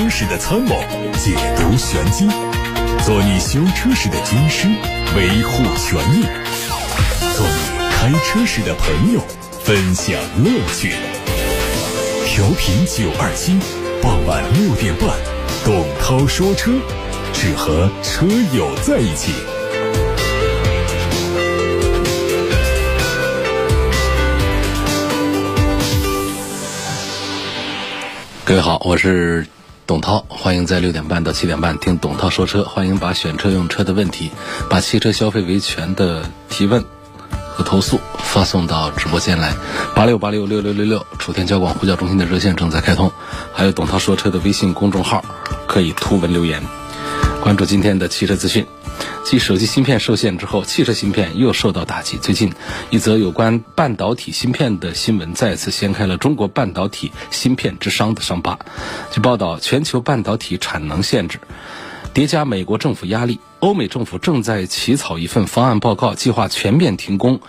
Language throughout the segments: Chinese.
车时的参谋，解读玄机，做你修车时的军师，维护权益；做你开车时的朋友，分享乐趣。调频九二七，傍晚六点半，董涛说车，只和车友在一起。各位好，我是董涛，欢迎在六点半到七点半听董涛说车。欢迎把选车用车的问题，把汽车消费维权的提问和投诉发送到直播间来，八六八六六六六六，楚天交广呼叫中心的热线正在开通，还有董涛说车的微信公众号可以图文留言，关注今天的汽车资讯。继手机芯片受限之后，汽车芯片又受到打击。最近，一则有关半导体芯片的新闻再次掀开了中国半导体芯片之殇的伤疤。据报道，全球半导体产能限制叠加美国政府压力，欧美政府正在起草一份方案报告，计划全面停工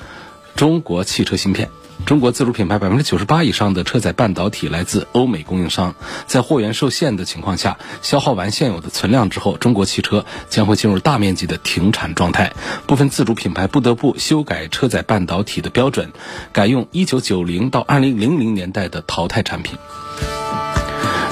中国汽车芯片。中国自主品牌百分之九十八以上的车载半导体来自欧美供应商，在货源受限的情况下，消耗完现有的存量之后，中国汽车将会进入大面积的停产状态。部分自主品牌不得不修改车载半导体的标准，改用一九九零到二零零零年代的淘汰产品。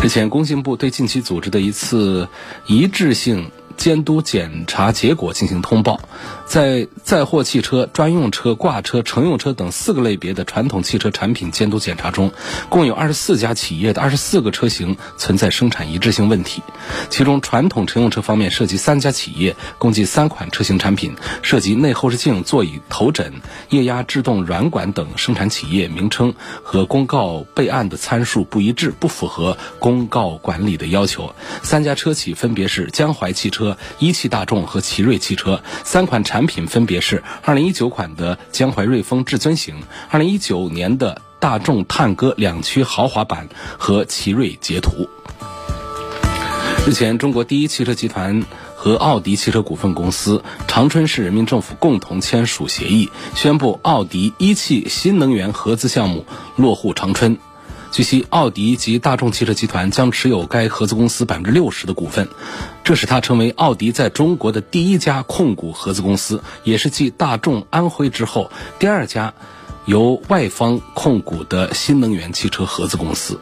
日前，工信部对近期组织的一次一致性。监督检查结果进行通报，在载货汽车、专用车、挂车、乘用车等四个类别的传统汽车产品监督检查中，共有二十四家企业的二十四个车型存在生产一致性问题。其中，传统乘用车方面涉及三家企业，共计三款车型产品，涉及内后视镜、座椅头枕、液压制动软管等生产企业名称和公告备案的参数不一致，不符合公告管理的要求。三家车企分别是江淮汽车。一汽大众和奇瑞汽车三款产产品分别是二零一九款的江淮瑞风至尊型，二零一九年的大众探歌两驱豪华版和奇瑞捷途。日前，中国第一汽车集团和奥迪汽车股份公司、长春市人民政府共同签署协议，宣布奥迪一汽新能源合资项目落户长春。据悉，奥迪及大众汽车集团将持有该合资公司百分之六十的股份，这使它成为奥迪在中国的第一家控股合资公司，也是继大众安徽之后第二家由外方控股的新能源汽车合资公司。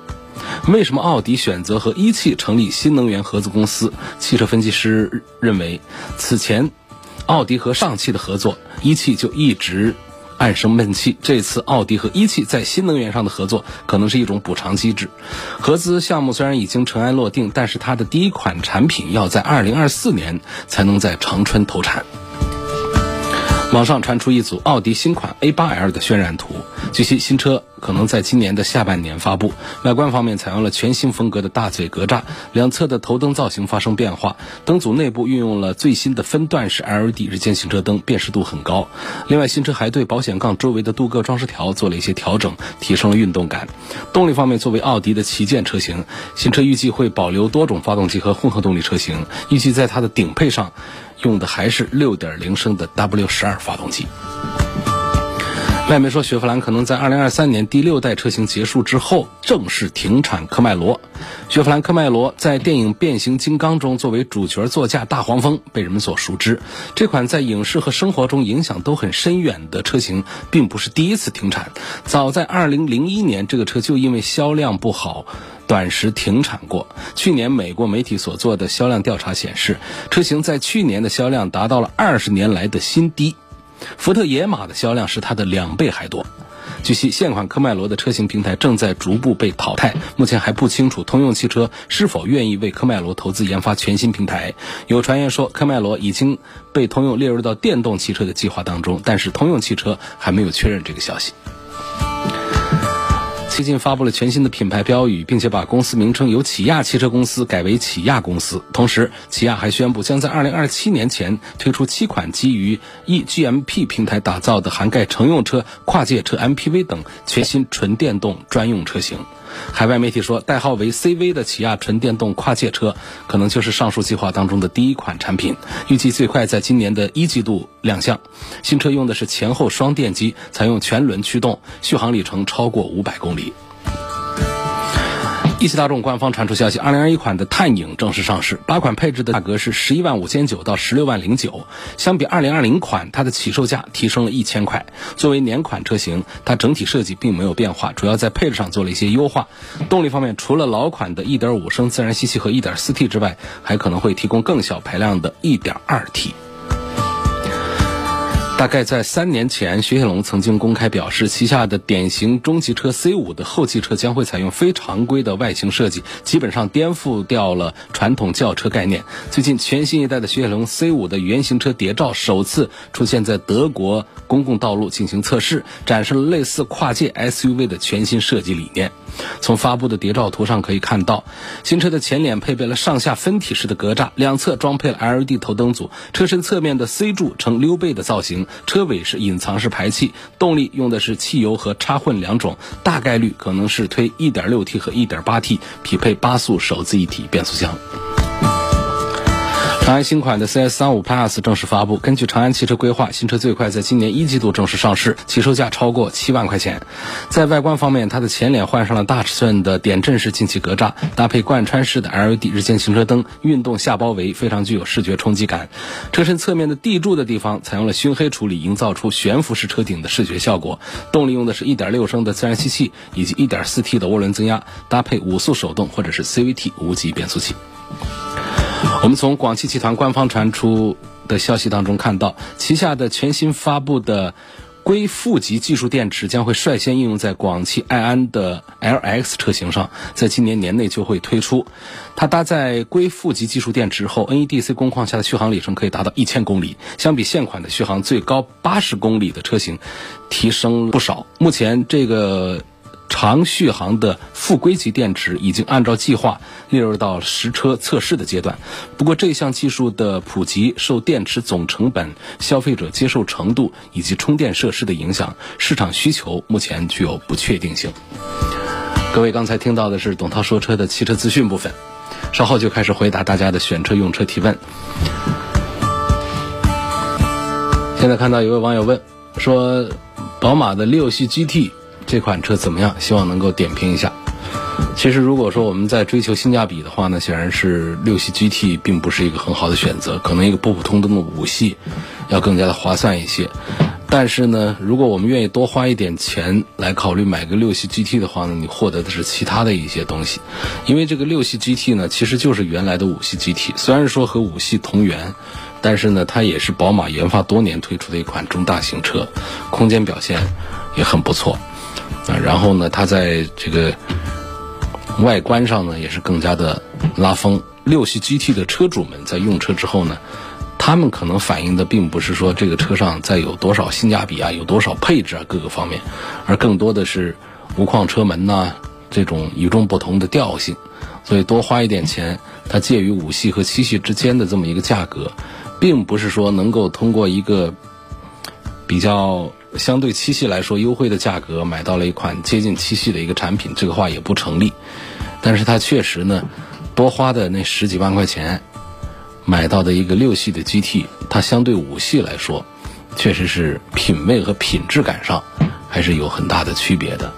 为什么奥迪选择和一汽成立新能源合资公司？汽车分析师认为，此前奥迪和上汽的合作，一汽就一直。暗生闷气。这次奥迪和一汽在新能源上的合作，可能是一种补偿机制。合资项目虽然已经尘埃落定，但是它的第一款产品要在二零二四年才能在长春投产。网上传出一组奥迪新款 A8L 的渲染图，据悉新车可能在今年的下半年发布。外观方面采用了全新风格的大嘴格栅，两侧的头灯造型发生变化，灯组内部运用了最新的分段式 LED 日间行车灯，辨识度很高。另外，新车还对保险杠周围的镀铬装饰条做了一些调整，提升了运动感。动力方面，作为奥迪的旗舰车型，新车预计会保留多种发动机和混合动力车型，预计在它的顶配上。用的还是六点零升的 W 十二发动机。外媒说，雪佛兰可能在2023年第六代车型结束之后正式停产科迈罗。雪佛兰科迈罗在电影《变形金刚》中作为主角座驾大黄蜂被人们所熟知。这款在影视和生活中影响都很深远的车型，并不是第一次停产。早在2001年，这个车就因为销量不好。短时停产过。去年美国媒体所做的销量调查显示，车型在去年的销量达到了二十年来的新低。福特野马的销量是它的两倍还多。据悉，现款科迈罗的车型平台正在逐步被淘汰，目前还不清楚通用汽车是否愿意为科迈罗投资研发全新平台。有传言说，科迈罗已经被通用列入到电动汽车的计划当中，但是通用汽车还没有确认这个消息。最近发布了全新的品牌标语，并且把公司名称由起亚汽车公司改为起亚公司。同时，起亚还宣布将在二零二七年前推出七款基于 eGMP 平台打造的、涵盖乘用车、跨界车、MPV 等全新纯电动专用车型。海外媒体说，代号为 CV 的起亚纯电动跨界车可能就是上述计划当中的第一款产品，预计最快在今年的一季度亮相。新车用的是前后双电机，采用全轮驱动，续航里程超过五百公里。一汽大众官方传出消息，二零二一款的探影正式上市，八款配置的价格是十一万五千九到十六万零九，相比二零二零款，它的起售价提升了一千块。作为年款车型，它整体设计并没有变化，主要在配置上做了一些优化。动力方面，除了老款的一点五升自然吸气和一点四 T 之外，还可能会提供更小排量的一点二 T。大概在三年前，雪铁龙曾经公开表示，旗下的典型中级车 C5 的后期车将会采用非常规的外形设计，基本上颠覆掉了传统轿车概念。最近，全新一代的雪铁龙 C5 的原型车谍照首次出现在德国公共道路进行测试，展示了类似跨界 SUV 的全新设计理念。从发布的谍照图上可以看到，新车的前脸配备了上下分体式的格栅，两侧装配了 LED 头灯组，车身侧面的 C 柱呈溜背的造型，车尾是隐藏式排气，动力用的是汽油和插混两种，大概率可能是推 1.6T 和 1.8T，匹配八速手自一体变速箱。长安新款的 CS35 Plus 正式发布。根据长安汽车规划，新车最快在今年一季度正式上市，起售价超过七万块钱。在外观方面，它的前脸换上了大尺寸的点阵式进气格栅，搭配贯穿式的 LED 日间行车灯、运动下包围，非常具有视觉冲击感。车身侧面的地柱的地方采用了熏黑处理，营造出悬浮式车顶的视觉效果。动力用的是一点六升的自然吸气以及一点四 T 的涡轮增压，搭配五速手动或者是 CVT 无级变速器。我们从广汽集团官方传出的消息当中看到，旗下的全新发布的硅负极技术电池将会率先应用在广汽埃安的 LX 车型上，在今年年内就会推出。它搭载硅负极技术电池后，NEDC 工况下的续航里程可以达到一千公里，相比现款的续航最高八十公里的车型，提升不少。目前这个。长续航的负硅级电池已经按照计划列入到实车测试的阶段。不过，这项技术的普及受电池总成本、消费者接受程度以及充电设施的影响，市场需求目前具有不确定性。各位刚才听到的是董涛说车的汽车资讯部分，稍后就开始回答大家的选车用车提问。现在看到有位网友问说，宝马的六系 GT。这款车怎么样？希望能够点评一下。其实，如果说我们在追求性价比的话呢，显然是六系 GT 并不是一个很好的选择，可能一个普普通通的五系要更加的划算一些。但是呢，如果我们愿意多花一点钱来考虑买个六系 GT 的话呢，你获得的是其他的一些东西。因为这个六系 GT 呢，其实就是原来的五系 GT，虽然说和五系同源，但是呢，它也是宝马研发多年推出的一款中大型车，空间表现也很不错。啊，然后呢，它在这个外观上呢，也是更加的拉风。六系 GT 的车主们在用车之后呢，他们可能反映的并不是说这个车上再有多少性价比啊，有多少配置啊，各个方面，而更多的是无框车门呐，这种与众不同的调性。所以多花一点钱，它介于五系和七系之间的这么一个价格，并不是说能够通过一个比较。相对七系来说，优惠的价格买到了一款接近七系的一个产品，这个话也不成立。但是它确实呢，多花的那十几万块钱买到的一个六系的 GT，它相对五系来说，确实是品味和品质感上还是有很大的区别的。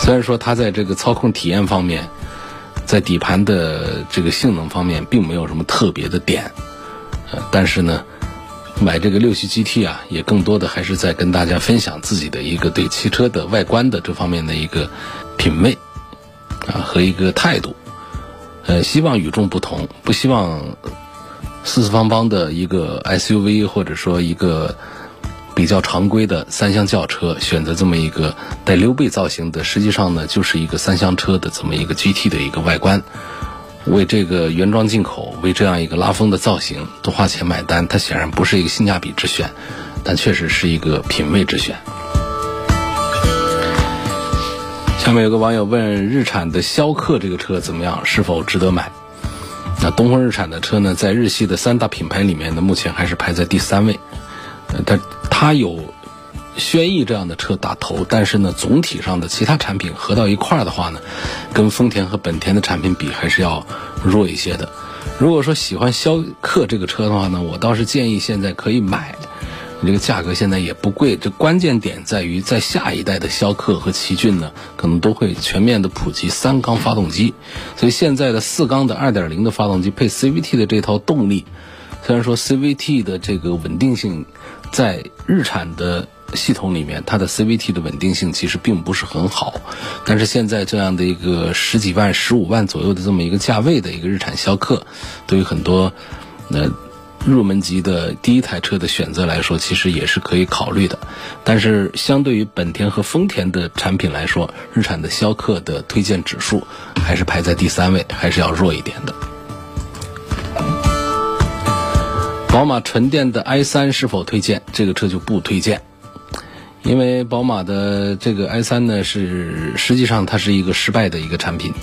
虽然说它在这个操控体验方面，在底盘的这个性能方面并没有什么特别的点，呃，但是呢。买这个六系 GT 啊，也更多的还是在跟大家分享自己的一个对汽车的外观的这方面的一个品味啊和一个态度。呃，希望与众不同，不希望四四方方的一个 SUV 或者说一个比较常规的三厢轿车选择这么一个带溜背造型的，实际上呢就是一个三厢车的这么一个 GT 的一个外观。为这个原装进口，为这样一个拉风的造型多花钱买单，它显然不是一个性价比之选，但确实是一个品味之选。下面有个网友问：日产的逍客这个车怎么样？是否值得买？那东风日产的车呢，在日系的三大品牌里面呢，目前还是排在第三位。但它有。轩逸这样的车打头，但是呢，总体上的其他产品合到一块儿的话呢，跟丰田和本田的产品比还是要弱一些的。如果说喜欢逍客这个车的话呢，我倒是建议现在可以买，你这个价格现在也不贵。这关键点在于，在下一代的逍客和奇骏呢，可能都会全面的普及三缸发动机。所以现在的四缸的二点零的发动机配 CVT 的这套动力，虽然说 CVT 的这个稳定性在日产的。系统里面，它的 CVT 的稳定性其实并不是很好，但是现在这样的一个十几万、十五万左右的这么一个价位的一个日产逍客，对于很多呃入门级的第一台车的选择来说，其实也是可以考虑的。但是相对于本田和丰田的产品来说，日产的逍客的推荐指数还是排在第三位，还是要弱一点的。宝马纯电的 i3 是否推荐？这个车就不推荐。因为宝马的这个 i3 呢，是实际上它是一个失败的一个产品。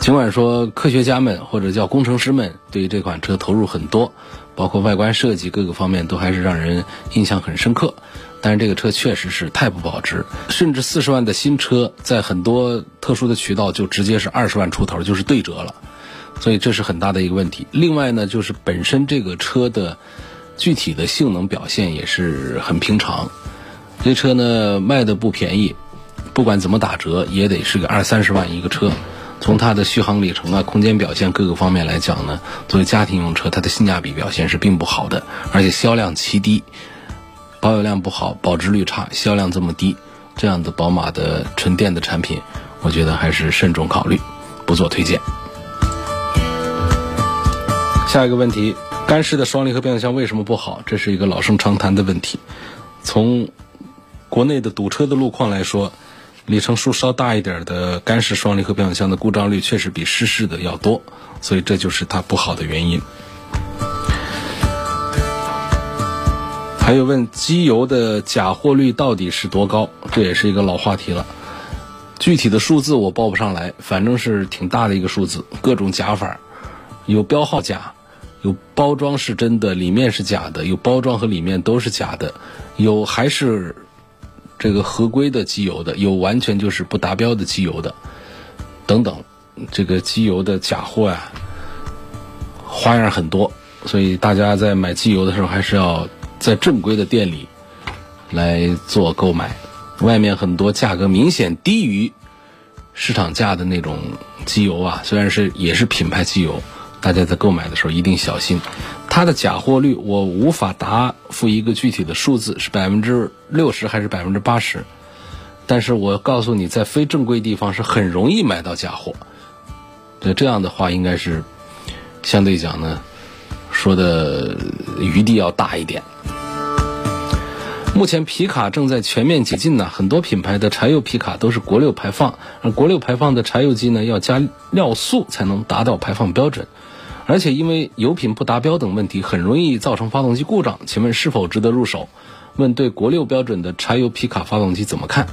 尽管说科学家们或者叫工程师们对于这款车投入很多，包括外观设计各个方面都还是让人印象很深刻，但是这个车确实是太不保值。甚至四十万的新车，在很多特殊的渠道就直接是二十万出头，就是对折了。所以这是很大的一个问题。另外呢，就是本身这个车的具体的性能表现也是很平常。这车呢卖的不便宜，不管怎么打折也得是个二三十万一个车。从它的续航里程啊、空间表现各个方面来讲呢，作为家庭用车，它的性价比表现是并不好的，而且销量奇低，保有量不好，保值率差，销量这么低，这样的宝马的纯电的产品，我觉得还是慎重考虑，不做推荐。下一个问题，干式的双离合变速箱为什么不好？这是一个老生常谈的问题，从。国内的堵车的路况来说，里程数稍大一点的干式双离合变速箱的故障率确实比湿式的要多，所以这就是它不好的原因。还有问机油的假货率到底是多高？这也是一个老话题了。具体的数字我报不上来，反正是挺大的一个数字。各种假法，有标号假，有包装是真的，里面是假的；有包装和里面都是假的，有还是。这个合规的机油的，有完全就是不达标的机油的，等等，这个机油的假货呀，花样很多，所以大家在买机油的时候，还是要在正规的店里来做购买。外面很多价格明显低于市场价的那种机油啊，虽然是也是品牌机油。大家在购买的时候一定小心，它的假货率我无法答复一个具体的数字，是百分之六十还是百分之八十？但是我告诉你，在非正规地方是很容易买到假货。对这样的话，应该是相对讲呢，说的余地要大一点。目前皮卡正在全面解禁呢，很多品牌的柴油皮卡都是国六排放，而国六排放的柴油机呢要加尿素才能达到排放标准。而且因为油品不达标等问题，很容易造成发动机故障。请问是否值得入手？问对国六标准的柴油皮卡发动机怎么看？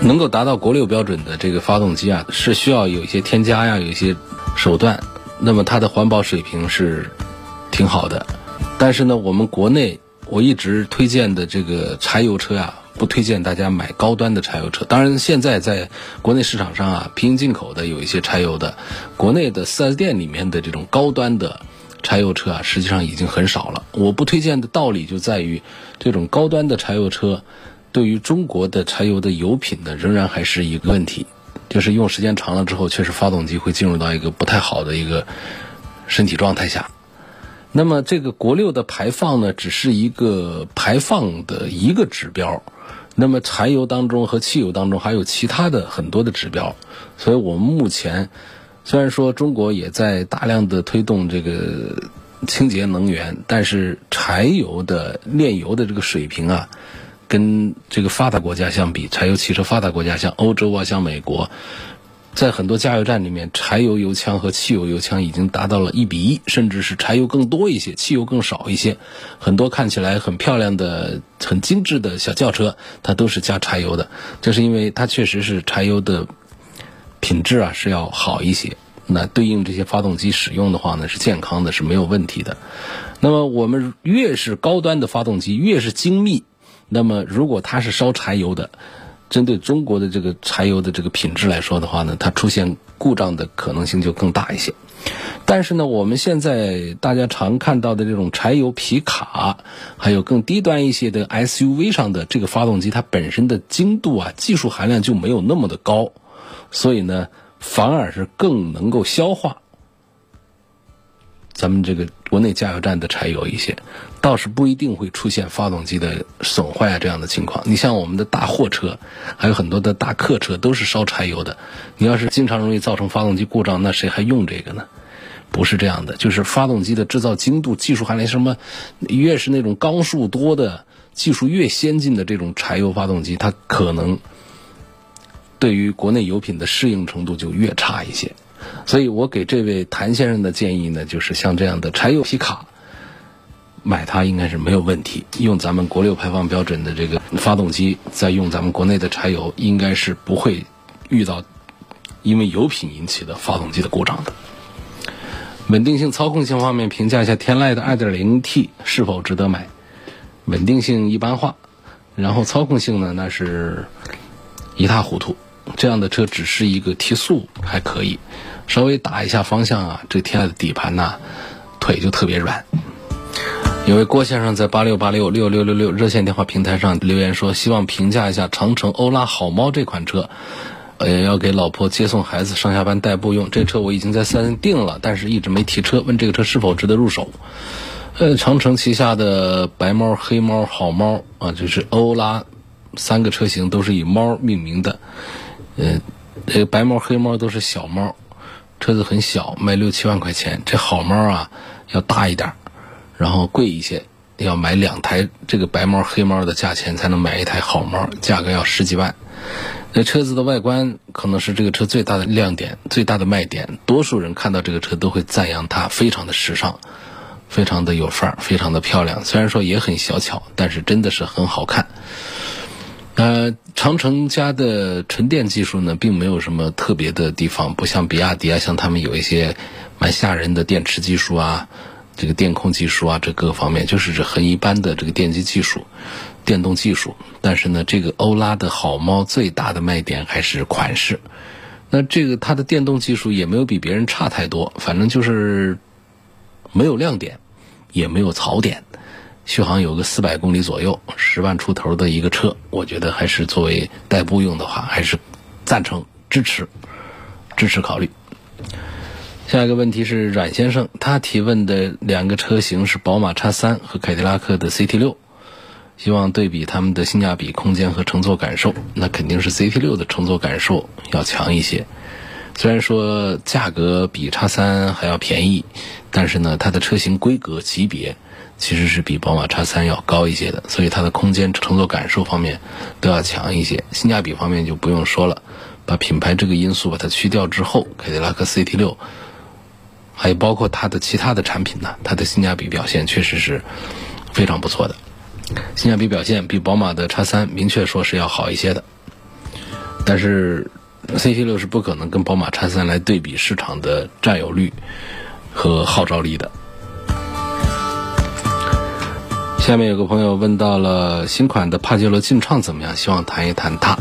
能够达到国六标准的这个发动机啊，是需要有一些添加呀，有一些手段。那么它的环保水平是挺好的，但是呢，我们国内我一直推荐的这个柴油车啊。不推荐大家买高端的柴油车。当然，现在在国内市场上啊，平行进口的有一些柴油的，国内的 4S 店里面的这种高端的柴油车啊，实际上已经很少了。我不推荐的道理就在于，这种高端的柴油车对于中国的柴油的油品呢，仍然还是一个问题，就是用时间长了之后，确实发动机会进入到一个不太好的一个身体状态下。那么这个国六的排放呢，只是一个排放的一个指标。那么柴油当中和汽油当中还有其他的很多的指标，所以我们目前虽然说中国也在大量的推动这个清洁能源，但是柴油的炼油的这个水平啊，跟这个发达国家相比，柴油汽车发达国家像欧洲啊，像美国。在很多加油站里面，柴油油枪和汽油油枪已经达到了一比一，甚至是柴油更多一些，汽油更少一些。很多看起来很漂亮的、很精致的小轿车，它都是加柴油的。这是因为它确实是柴油的品质啊是要好一些。那对应这些发动机使用的话呢，是健康的，是没有问题的。那么我们越是高端的发动机，越是精密，那么如果它是烧柴油的。针对中国的这个柴油的这个品质来说的话呢，它出现故障的可能性就更大一些。但是呢，我们现在大家常看到的这种柴油皮卡，还有更低端一些的 SUV 上的这个发动机，它本身的精度啊、技术含量就没有那么的高，所以呢，反而是更能够消化咱们这个国内加油站的柴油一些，倒是不一定会出现发动机的损坏啊这样的情况。你像我们的大货车，还有很多的大客车都是烧柴油的，你要是经常容易造成发动机故障，那谁还用这个呢？不是这样的，就是发动机的制造精度、技术含量什么，越是那种缸数多的、技术越先进的这种柴油发动机，它可能对于国内油品的适应程度就越差一些。所以我给这位谭先生的建议呢，就是像这样的柴油皮卡，买它应该是没有问题。用咱们国六排放标准的这个发动机，再用咱们国内的柴油，应该是不会遇到因为油品引起的发动机的故障的。稳定性、操控性方面，评价一下天籁的 2.0T 是否值得买？稳定性一般化，然后操控性呢，那是一塌糊涂。这样的车只是一个提速还可以，稍微打一下方向啊，这天籁的底盘呐，腿就特别软。有位郭先生在八六八六六六六六热线电话平台上留言说，希望评价一下长城欧拉好猫这款车。呃，要给老婆接送孩子上下班代步用。这车我已经在四 S 店订了，但是一直没提车。问这个车是否值得入手？呃，长城旗下的白猫、黑猫、好猫啊，就是欧拉三个车型都是以猫命名的。呃，这个白猫、黑猫都是小猫，车子很小，卖六七万块钱。这好猫啊，要大一点，然后贵一些，要买两台这个白猫、黑猫的价钱才能买一台好猫，价格要十几万。那车子的外观可能是这个车最大的亮点、最大的卖点。多数人看到这个车都会赞扬它非常的时尚，非常的有范儿，非常的漂亮。虽然说也很小巧，但是真的是很好看。呃，长城家的纯电技术呢，并没有什么特别的地方，不像比亚迪啊，像他们有一些蛮吓人的电池技术啊，这个电控技术啊，这各方面就是这很一般的这个电机技术。电动技术，但是呢，这个欧拉的好猫最大的卖点还是款式。那这个它的电动技术也没有比别人差太多，反正就是没有亮点，也没有槽点。续航有个四百公里左右，十万出头的一个车，我觉得还是作为代步用的话，还是赞成支持支持考虑。下一个问题是阮先生，他提问的两个车型是宝马叉三和凯迪拉克的 CT 六。希望对比他们的性价比、空间和乘坐感受，那肯定是 CT6 的乘坐感受要强一些。虽然说价格比叉三还要便宜，但是呢，它的车型规格级别其实是比宝马叉三要高一些的，所以它的空间、乘坐感受方面都要强一些。性价比方面就不用说了，把品牌这个因素把它去掉之后，凯迪拉克 CT6 还有包括它的其他的产品呢，它的性价比表现确实是非常不错的。性价比表现比宝马的叉三明确说是要好一些的，但是 CT 六是不可能跟宝马叉三来对比市场的占有率和号召力的。下面有个朋友问到了新款的帕杰罗劲畅怎么样，希望谈一谈它。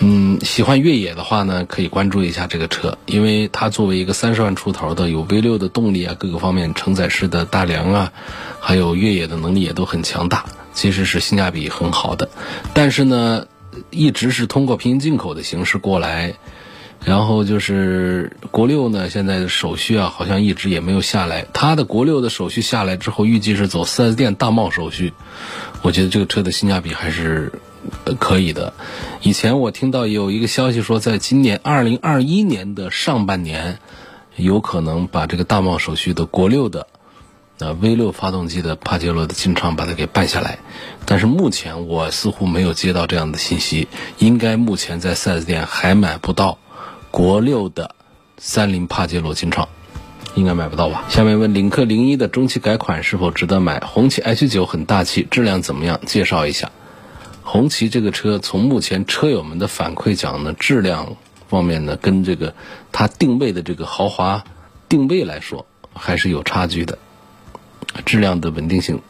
嗯，喜欢越野的话呢，可以关注一下这个车，因为它作为一个三十万出头的有 V 六的动力啊，各个方面承载式的大梁啊，还有越野的能力也都很强大，其实是性价比很好的。但是呢，一直是通过平行进口的形式过来，然后就是国六呢，现在的手续啊，好像一直也没有下来。它的国六的手续下来之后，预计是走 4S 店大贸手续，我觉得这个车的性价比还是。可以的。以前我听到有一个消息说，在今年二零二一年的上半年，有可能把这个大贸手续的国六的呃 V 六发动机的帕杰罗的进厂把它给办下来。但是目前我似乎没有接到这样的信息，应该目前在 4S 店还买不到国六的三菱帕杰罗进厂，应该买不到吧？下面问领克零一的中期改款是否值得买？红旗 H 九很大气，质量怎么样？介绍一下。红旗这个车，从目前车友们的反馈讲呢，质量方面呢，跟这个它定位的这个豪华定位来说，还是有差距的。质量的稳定性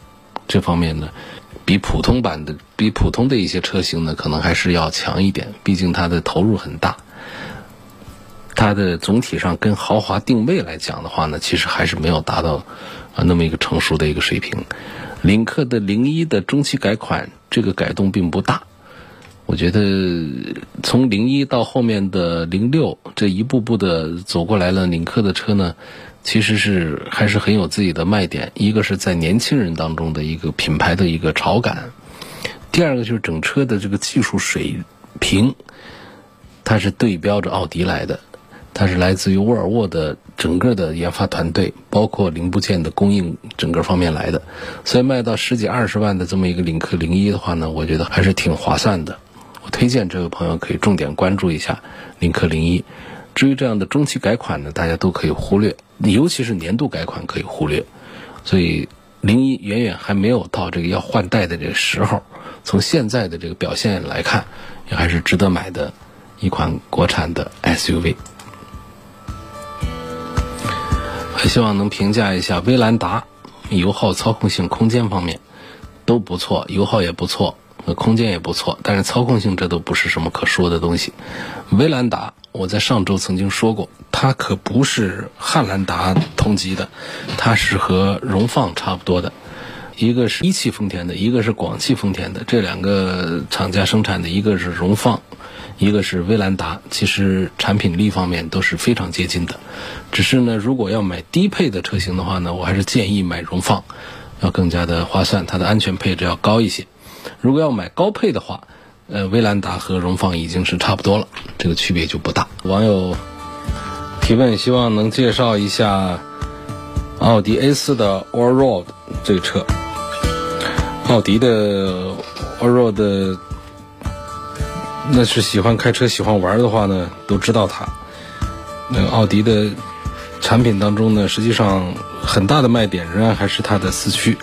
这方面呢，比普通版的、比普通的一些车型呢，可能还是要强一点。毕竟它的投入很大，它的总体上跟豪华定位来讲的话呢，其实还是没有达到啊那么一个成熟的一个水平。领克的零一的中期改款，这个改动并不大。我觉得从零一到后面的零六，这一步步的走过来了，领克的车呢。其实是还是很有自己的卖点，一个是在年轻人当中的一个品牌的一个潮感，第二个就是整车的这个技术水平，它是对标着奥迪来的，它是来自于沃尔沃的整个的研发团队，包括零部件的供应整个方面来的，所以卖到十几二十万的这么一个领克零一的话呢，我觉得还是挺划算的，我推荐这位朋友可以重点关注一下领克零一。至于这样的中期改款呢，大家都可以忽略，尤其是年度改款可以忽略。所以零一远远还没有到这个要换代的这个时候。从现在的这个表现来看，也还是值得买的一款国产的 SUV。希望能评价一下威兰达，油耗、操控性、空间方面都不错，油耗也不错。空间也不错，但是操控性这都不是什么可说的东西。威兰达，我在上周曾经说过，它可不是汉兰达同级的，它是和荣放差不多的。一个是一汽丰田的，一个是广汽丰田的，这两个厂家生产的，一个是荣放，一个是威兰达，其实产品力方面都是非常接近的。只是呢，如果要买低配的车型的话呢，我还是建议买荣放，要更加的划算，它的安全配置要高一些。如果要买高配的话，呃，威兰达和荣放已经是差不多了，这个区别就不大。网友提问，希望能介绍一下奥迪 A4 的 Allroad 这个车。奥迪的 Allroad，那是喜欢开车、喜欢玩的话呢，都知道它。那奥迪的产品当中呢，实际上很大的卖点仍然还是它的四驱。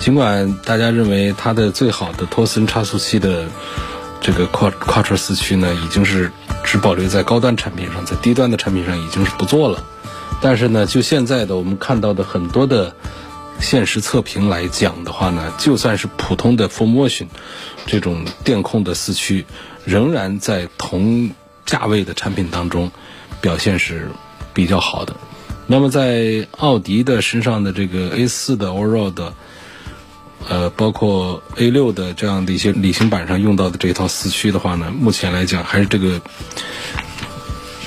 尽管大家认为它的最好的托森差速器的这个跨跨车四驱呢，已经是只保留在高端产品上，在低端的产品上已经是不做了。但是呢，就现在的我们看到的很多的现实测评来讲的话呢，就算是普通的 Full Motion 这种电控的四驱，仍然在同价位的产品当中表现是比较好的。那么在奥迪的身上的这个 A4 的 Allroad。呃，包括 A 六的这样的一些旅行版上用到的这套四驱的话呢，目前来讲还是这个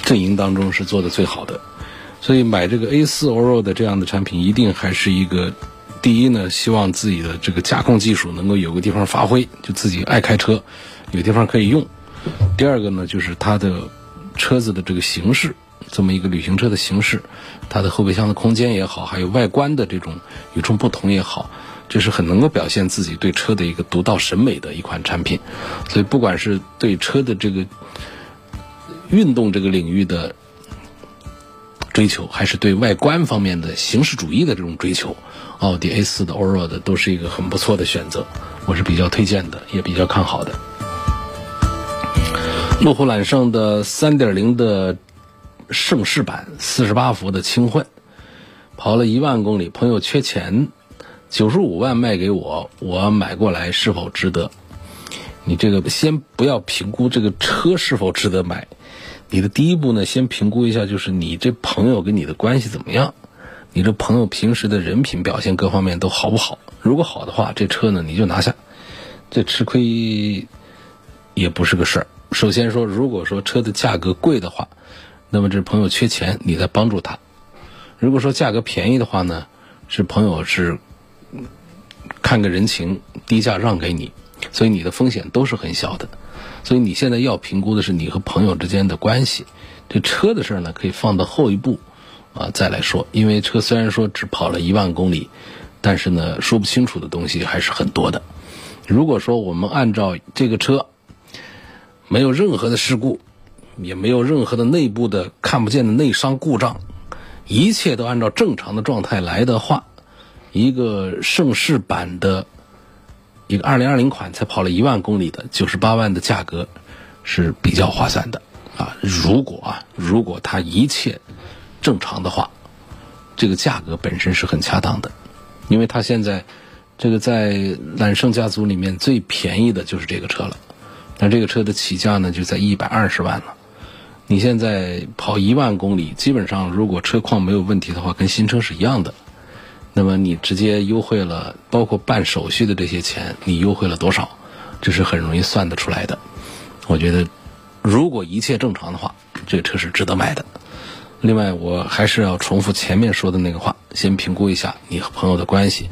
阵营当中是做的最好的。所以买这个 A 四 Oro 的这样的产品，一定还是一个第一呢，希望自己的这个驾控技术能够有个地方发挥，就自己爱开车，有地方可以用。第二个呢，就是它的车子的这个形式，这么一个旅行车的形式，它的后备箱的空间也好，还有外观的这种与众不同也好。这是很能够表现自己对车的一个独到审美的一款产品，所以不管是对车的这个运动这个领域的追求，还是对外观方面的形式主义的这种追求，奥迪 A 四的欧若的都是一个很不错的选择，我是比较推荐的，也比较看好的。路虎揽胜的3.0的盛世版，四十八伏的轻混，跑了一万公里，朋友缺钱。九十五万卖给我，我买过来是否值得？你这个先不要评估这个车是否值得买，你的第一步呢，先评估一下，就是你这朋友跟你的关系怎么样？你这朋友平时的人品表现各方面都好不好？如果好的话，这车呢你就拿下，这吃亏也不是个事儿。首先说，如果说车的价格贵的话，那么这朋友缺钱，你在帮助他；如果说价格便宜的话呢，是朋友是。看个人情，低价让给你，所以你的风险都是很小的。所以你现在要评估的是你和朋友之间的关系。这车的事儿呢，可以放到后一步啊再来说。因为车虽然说只跑了一万公里，但是呢，说不清楚的东西还是很多的。如果说我们按照这个车没有任何的事故，也没有任何的内部的看不见的内伤故障，一切都按照正常的状态来的话。一个盛世版的，一个二零二零款才跑了一万公里的九十八万的价格是比较划算的啊！如果啊，如果它一切正常的话，这个价格本身是很恰当的，因为它现在这个在揽胜家族里面最便宜的就是这个车了，但这个车的起价呢就在一百二十万了。你现在跑一万公里，基本上如果车况没有问题的话，跟新车是一样的。那么你直接优惠了，包括办手续的这些钱，你优惠了多少？这是很容易算得出来的。我觉得，如果一切正常的话，这个车是值得买的。另外，我还是要重复前面说的那个话，先评估一下你和朋友的关系。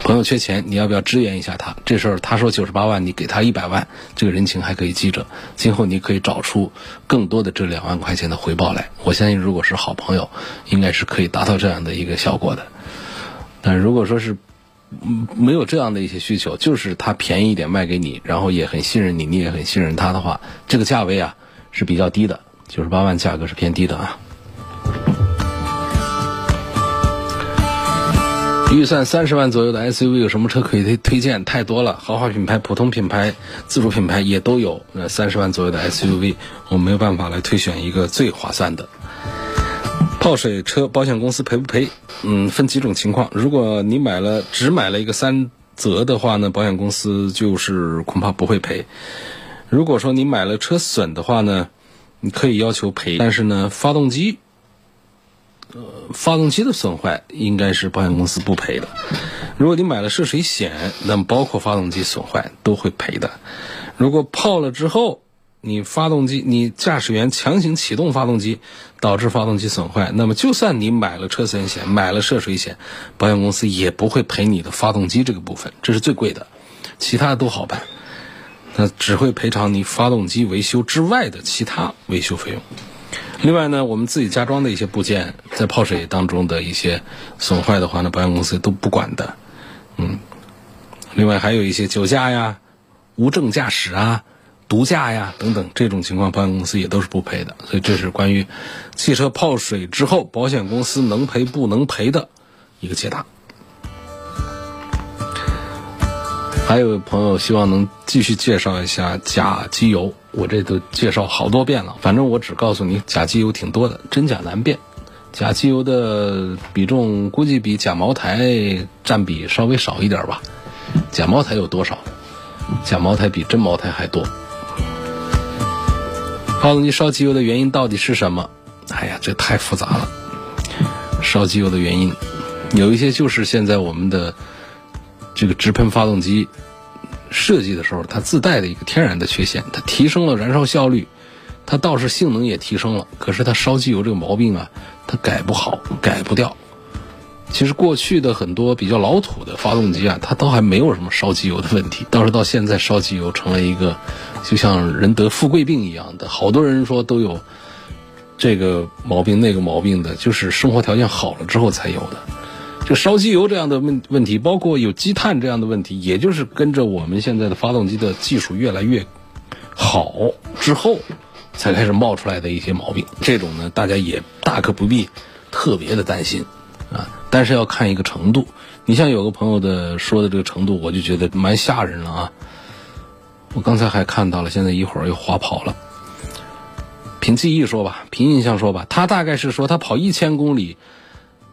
朋友缺钱，你要不要支援一下他？这时候他说九十八万，你给他一百万，这个人情还可以记着。今后你可以找出更多的这两万块钱的回报来。我相信，如果是好朋友，应该是可以达到这样的一个效果的。但如果说是没有这样的一些需求，就是他便宜一点卖给你，然后也很信任你，你也很信任他的话，这个价位啊是比较低的，九十八万价格是偏低的啊。预算三十万左右的 SUV 有什么车可以推推荐？太多了，豪华品牌、普通品牌、自主品牌也都有。那三十万左右的 SUV，我没有办法来推选一个最划算的。泡水车保险公司赔不赔？嗯，分几种情况。如果你买了只买了一个三责的话呢，保险公司就是恐怕不会赔。如果说你买了车损的话呢，你可以要求赔，但是呢，发动机。呃，发动机的损坏应该是保险公司不赔的。如果你买了涉水险，那么包括发动机损坏都会赔的。如果泡了之后，你发动机你驾驶员强行启动发动机，导致发动机损坏，那么就算你买了车损险、买了涉水险，保险公司也不会赔你的发动机这个部分，这是最贵的，其他的都好办，那只会赔偿你发动机维修之外的其他维修费用。另外呢，我们自己加装的一些部件，在泡水当中的一些损坏的话呢，保险公司都不管的。嗯，另外还有一些酒驾呀、无证驾驶啊、毒驾呀等等这种情况，保险公司也都是不赔的。所以这是关于汽车泡水之后，保险公司能赔不能赔的一个解答。还有朋友希望能继续介绍一下假机油。我这都介绍好多遍了，反正我只告诉你假机油挺多的，真假难辨。假机油的比重估计比假茅台占比稍微少一点吧。假茅台有多少？假茅台比真茅台还多。发动机烧机油的原因到底是什么？哎呀，这太复杂了。烧机油的原因有一些就是现在我们的这个直喷发动机。设计的时候，它自带的一个天然的缺陷，它提升了燃烧效率，它倒是性能也提升了，可是它烧机油这个毛病啊，它改不好，改不掉。其实过去的很多比较老土的发动机啊，它都还没有什么烧机油的问题，倒是到现在烧机油成了一个就像人得富贵病一样的，好多人说都有这个毛病那个毛病的，就是生活条件好了之后才有的。这烧机油这样的问问题，包括有积碳这样的问题，也就是跟着我们现在的发动机的技术越来越好之后，才开始冒出来的一些毛病。这种呢，大家也大可不必特别的担心啊。但是要看一个程度。你像有个朋友的说的这个程度，我就觉得蛮吓人了啊。我刚才还看到了，现在一会儿又划跑了。凭记忆说吧，凭印象说吧，他大概是说他跑一千公里。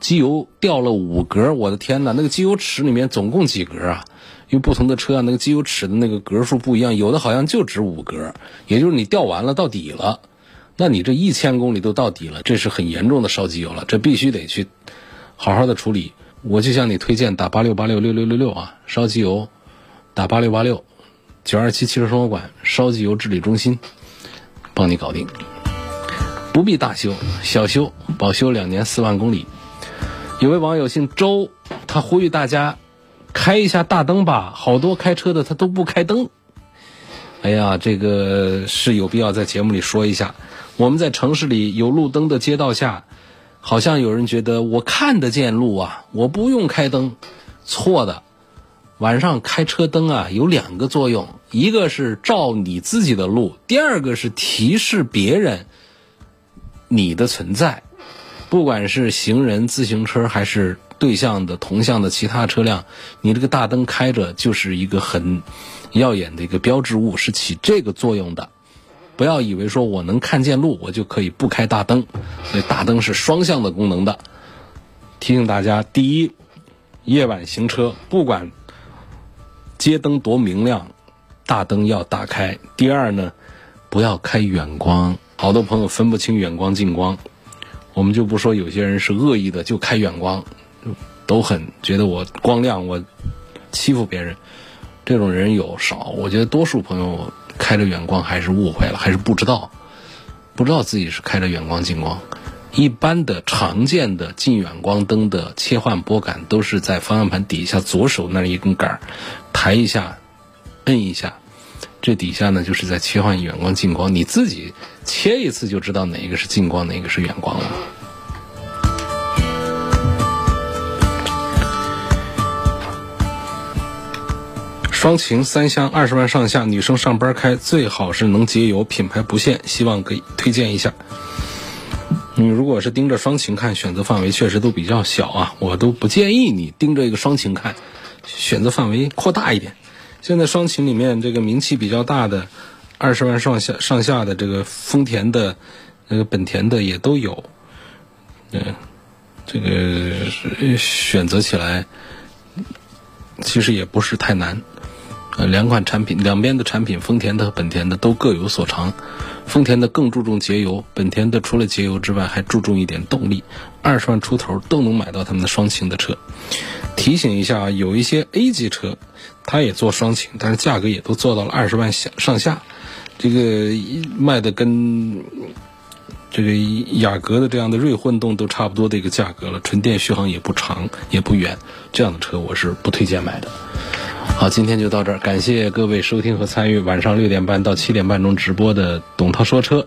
机油掉了五格，我的天哪！那个机油尺里面总共几格啊？因为不同的车啊，那个机油尺的那个格数不一样，有的好像就值五格，也就是你掉完了到底了，那你这一千公里都到底了，这是很严重的烧机油了，这必须得去好好的处理。我就向你推荐打八六八六六六六六啊，烧机油打八六八六九二七汽车生活馆烧机油治理中心，帮你搞定，不必大修，小修保修两年四万公里。有位网友姓周，他呼吁大家开一下大灯吧。好多开车的他都不开灯。哎呀，这个是有必要在节目里说一下。我们在城市里有路灯的街道下，好像有人觉得我看得见路啊，我不用开灯。错的，晚上开车灯啊有两个作用，一个是照你自己的路，第二个是提示别人你的存在。不管是行人、自行车，还是对向的、同向的其他车辆，你这个大灯开着就是一个很耀眼的一个标志物，是起这个作用的。不要以为说我能看见路，我就可以不开大灯。所以大灯是双向的功能的。提醒大家：第一，夜晚行车，不管街灯多明亮，大灯要打开。第二呢，不要开远光，好多朋友分不清远光近光。我们就不说有些人是恶意的，就开远光，都很觉得我光亮，我欺负别人。这种人有少，我觉得多数朋友开着远光还是误会了，还是不知道，不知道自己是开着远光近光。一般的常见的近远光灯的切换拨杆都是在方向盘底下左手那一根杆儿，抬一下，摁一下，这底下呢就是在切换远光近光，你自己切一次就知道哪一个是近光，哪一个是远光了。双擎三厢二十万上下，女生上班开最好是能节油，品牌不限，希望给推荐一下。你如果是盯着双擎看，选择范围确实都比较小啊，我都不建议你盯着一个双擎看，选择范围扩大一点。现在双擎里面这个名气比较大的，二十万上下上下的这个丰田的、那个本田的也都有，嗯，这个选择起来其实也不是太难。呃，两款产品，两边的产品，丰田的和本田的都各有所长。丰田的更注重节油，本田的除了节油之外，还注重一点动力。二十万出头都能买到他们的双擎的车。提醒一下啊，有一些 A 级车，它也做双擎，但是价格也都做到了二十万下上下。这个卖的跟这个雅阁的这样的锐混动都差不多的一个价格了，纯电续航也不长也不远，这样的车我是不推荐买的。好，今天就到这儿，感谢各位收听和参与晚上六点半到七点半钟直播的董涛说车。